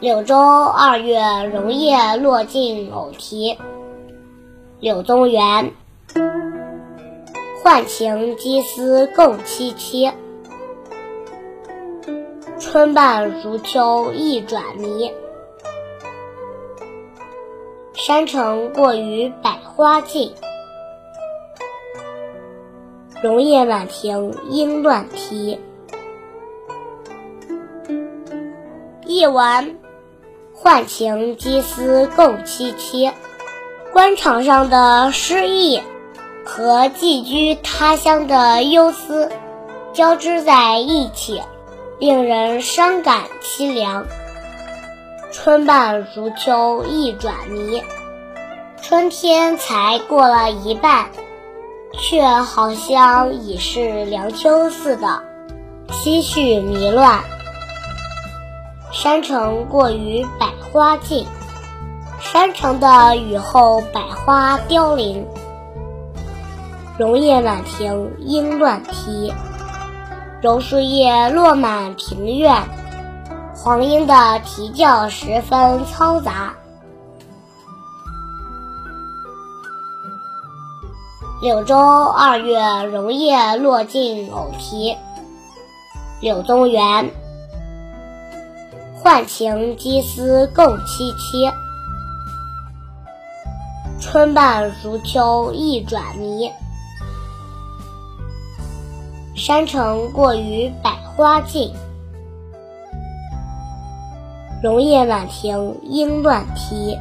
柳州二月榕叶落尽偶题，柳宗元。浣情羁思共凄凄，春半如秋意转迷。山城过于百花尽，榕叶满庭莺乱啼。译文：浣情羁思共凄凄，官场上的失意。和寄居他乡的忧思交织在一起，令人伤感凄凉。春半如秋意转迷，春天才过了一半，却好像已是凉秋似的，心绪迷乱。山城过于百花尽，山城的雨后百花凋零。榕叶满庭莺乱啼，榕树叶落满庭院，黄莺的啼叫十分嘈杂。柳州二月榕叶落尽偶啼，柳宗元。浣情羁思共凄凄，春半如秋意转迷。山城过于百花尽，容叶满庭莺乱啼。